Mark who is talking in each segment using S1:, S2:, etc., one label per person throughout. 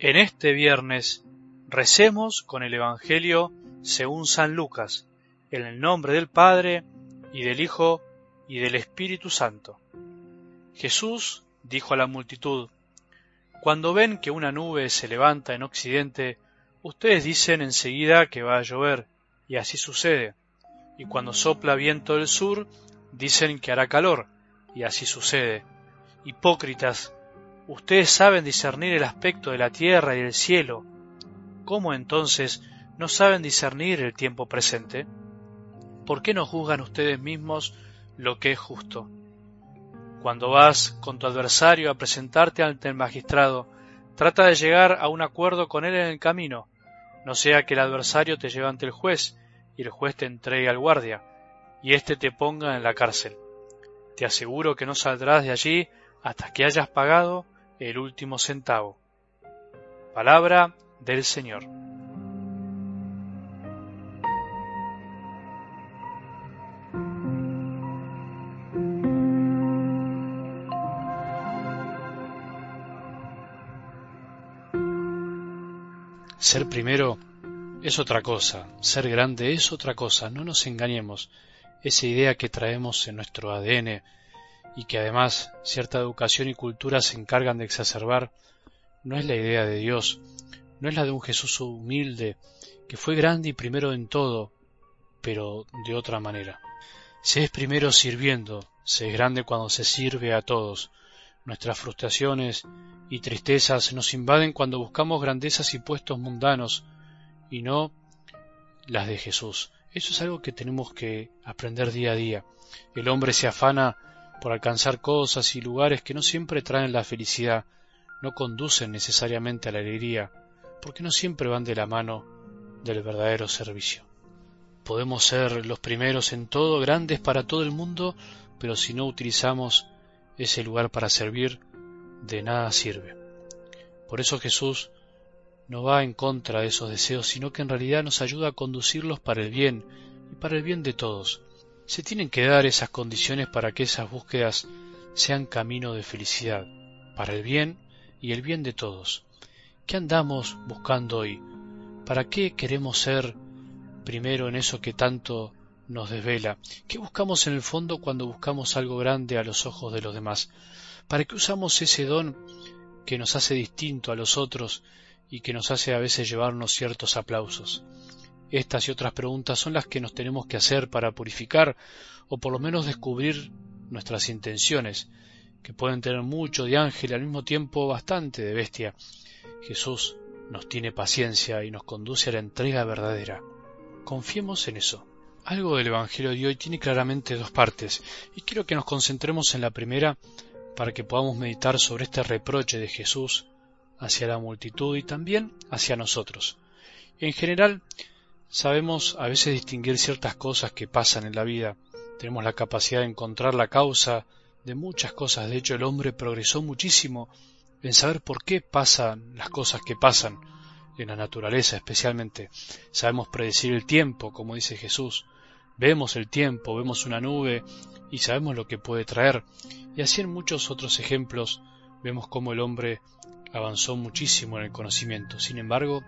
S1: En este viernes recemos con el Evangelio según San Lucas, en el nombre del Padre, y del Hijo, y del Espíritu Santo. Jesús dijo a la multitud, Cuando ven que una nube se levanta en occidente, ustedes dicen enseguida que va a llover, y así sucede. Y cuando sopla viento del sur, dicen que hará calor, y así sucede. Hipócritas, Ustedes saben discernir el aspecto de la tierra y del cielo. ¿Cómo entonces no saben discernir el tiempo presente? ¿Por qué no juzgan ustedes mismos lo que es justo? Cuando vas con tu adversario a presentarte ante el magistrado, trata de llegar a un acuerdo con él en el camino, no sea que el adversario te lleve ante el juez y el juez te entregue al guardia, y éste te ponga en la cárcel. Te aseguro que no saldrás de allí hasta que hayas pagado el último centavo. Palabra del Señor. Ser primero es otra cosa, ser grande es otra cosa, no nos engañemos. Esa idea que traemos en nuestro ADN y que además cierta educación y cultura se encargan de exacerbar, no es la idea de Dios, no es la de un Jesús humilde, que fue grande y primero en todo, pero de otra manera. Se es primero sirviendo, se es grande cuando se sirve a todos. Nuestras frustraciones y tristezas nos invaden cuando buscamos grandezas y puestos mundanos, y no las de Jesús. Eso es algo que tenemos que aprender día a día. El hombre se afana por alcanzar cosas y lugares que no siempre traen la felicidad, no conducen necesariamente a la alegría, porque no siempre van de la mano del verdadero servicio. Podemos ser los primeros en todo, grandes para todo el mundo, pero si no utilizamos ese lugar para servir, de nada sirve. Por eso Jesús no va en contra de esos deseos, sino que en realidad nos ayuda a conducirlos para el bien y para el bien de todos. Se tienen que dar esas condiciones para que esas búsquedas sean camino de felicidad, para el bien y el bien de todos. ¿Qué andamos buscando hoy? ¿Para qué queremos ser primero en eso que tanto nos desvela? ¿Qué buscamos en el fondo cuando buscamos algo grande a los ojos de los demás? ¿Para qué usamos ese don que nos hace distinto a los otros y que nos hace a veces llevarnos ciertos aplausos? Estas y otras preguntas son las que nos tenemos que hacer para purificar o por lo menos descubrir nuestras intenciones, que pueden tener mucho de ángel y al mismo tiempo bastante de bestia. Jesús nos tiene paciencia y nos conduce a la entrega verdadera. Confiemos en eso. Algo del Evangelio de hoy tiene claramente dos partes, y quiero que nos concentremos en la primera para que podamos meditar sobre este reproche de Jesús hacia la multitud y también hacia nosotros. En general, Sabemos a veces distinguir ciertas cosas que pasan en la vida. Tenemos la capacidad de encontrar la causa de muchas cosas. De hecho, el hombre progresó muchísimo en saber por qué pasan las cosas que pasan en la naturaleza especialmente. Sabemos predecir el tiempo, como dice Jesús. Vemos el tiempo, vemos una nube y sabemos lo que puede traer. Y así en muchos otros ejemplos vemos cómo el hombre avanzó muchísimo en el conocimiento. Sin embargo,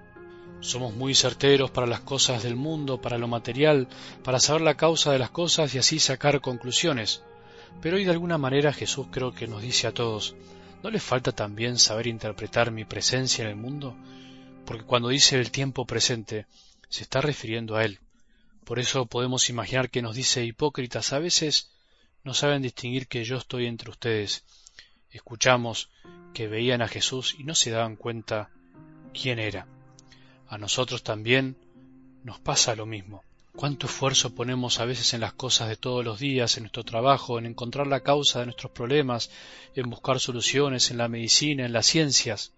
S1: somos muy certeros para las cosas del mundo, para lo material, para saber la causa de las cosas y así sacar conclusiones. Pero hoy de alguna manera Jesús creo que nos dice a todos, ¿no les falta también saber interpretar mi presencia en el mundo? Porque cuando dice el tiempo presente, se está refiriendo a Él. Por eso podemos imaginar que nos dice hipócritas, a veces no saben distinguir que yo estoy entre ustedes. Escuchamos que veían a Jesús y no se daban cuenta quién era. A nosotros también nos pasa lo mismo. Cuánto esfuerzo ponemos a veces en las cosas de todos los días, en nuestro trabajo, en encontrar la causa de nuestros problemas, en buscar soluciones en la medicina, en las ciencias,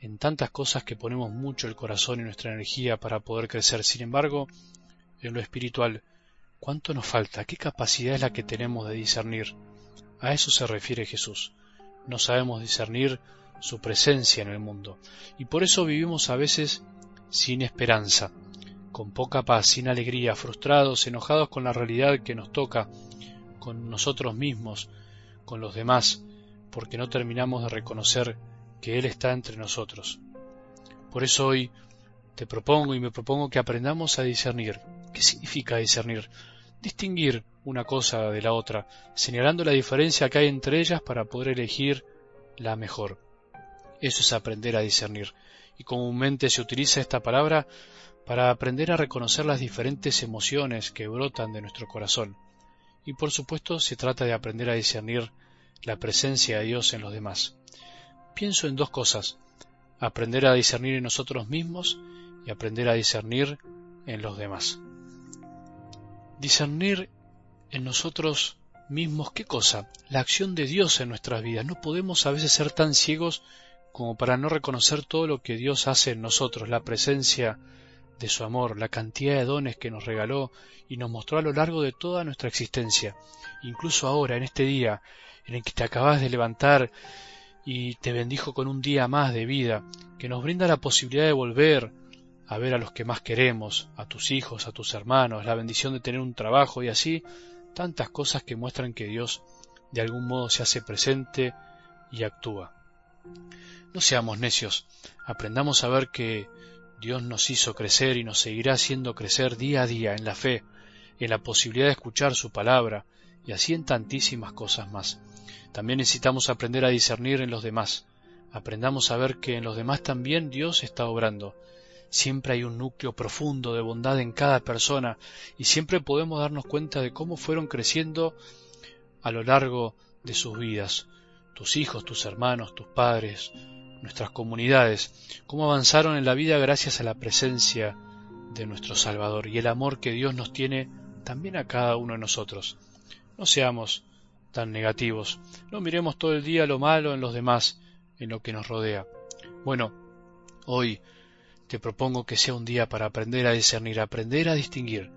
S1: en tantas cosas que ponemos mucho el corazón y nuestra energía para poder crecer. Sin embargo, en lo espiritual, ¿cuánto nos falta? ¿Qué capacidad es la que tenemos de discernir? A eso se refiere Jesús. No sabemos discernir su presencia en el mundo. Y por eso vivimos a veces sin esperanza, con poca paz, sin alegría, frustrados, enojados con la realidad que nos toca, con nosotros mismos, con los demás, porque no terminamos de reconocer que Él está entre nosotros. Por eso hoy te propongo y me propongo que aprendamos a discernir. ¿Qué significa discernir? Distinguir una cosa de la otra, señalando la diferencia que hay entre ellas para poder elegir la mejor. Eso es aprender a discernir. Y comúnmente se utiliza esta palabra para aprender a reconocer las diferentes emociones que brotan de nuestro corazón. Y por supuesto se trata de aprender a discernir la presencia de Dios en los demás. Pienso en dos cosas, aprender a discernir en nosotros mismos y aprender a discernir en los demás. Discernir en nosotros mismos qué cosa? La acción de Dios en nuestras vidas. No podemos a veces ser tan ciegos como para no reconocer todo lo que Dios hace en nosotros, la presencia de su amor, la cantidad de dones que nos regaló y nos mostró a lo largo de toda nuestra existencia, incluso ahora, en este día, en el que te acabas de levantar y te bendijo con un día más de vida, que nos brinda la posibilidad de volver a ver a los que más queremos, a tus hijos, a tus hermanos, la bendición de tener un trabajo y así, tantas cosas que muestran que Dios de algún modo se hace presente y actúa. No seamos necios, aprendamos a ver que Dios nos hizo crecer y nos seguirá haciendo crecer día a día en la fe, en la posibilidad de escuchar su palabra y así en tantísimas cosas más. También necesitamos aprender a discernir en los demás. Aprendamos a ver que en los demás también Dios está obrando. Siempre hay un núcleo profundo de bondad en cada persona y siempre podemos darnos cuenta de cómo fueron creciendo a lo largo de sus vidas. Tus hijos, tus hermanos, tus padres, nuestras comunidades, cómo avanzaron en la vida gracias a la presencia de nuestro Salvador y el amor que Dios nos tiene también a cada uno de nosotros. No seamos tan negativos, no miremos todo el día lo malo en los demás, en lo que nos rodea. Bueno, hoy te propongo que sea un día para aprender a discernir, aprender a distinguir.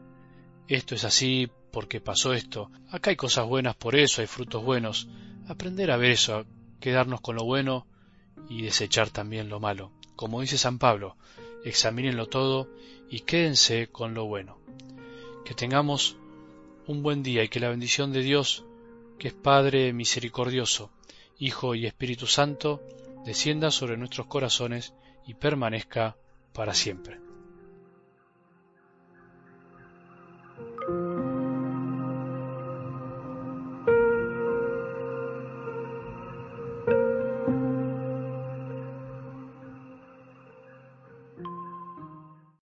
S1: Esto es así porque pasó esto. Acá hay cosas buenas por eso, hay frutos buenos. Aprender a ver eso, a quedarnos con lo bueno y desechar también lo malo. Como dice San Pablo, examínenlo todo y quédense con lo bueno. Que tengamos un buen día y que la bendición de Dios, que es Padre misericordioso, Hijo y Espíritu Santo, descienda sobre nuestros corazones y permanezca para siempre.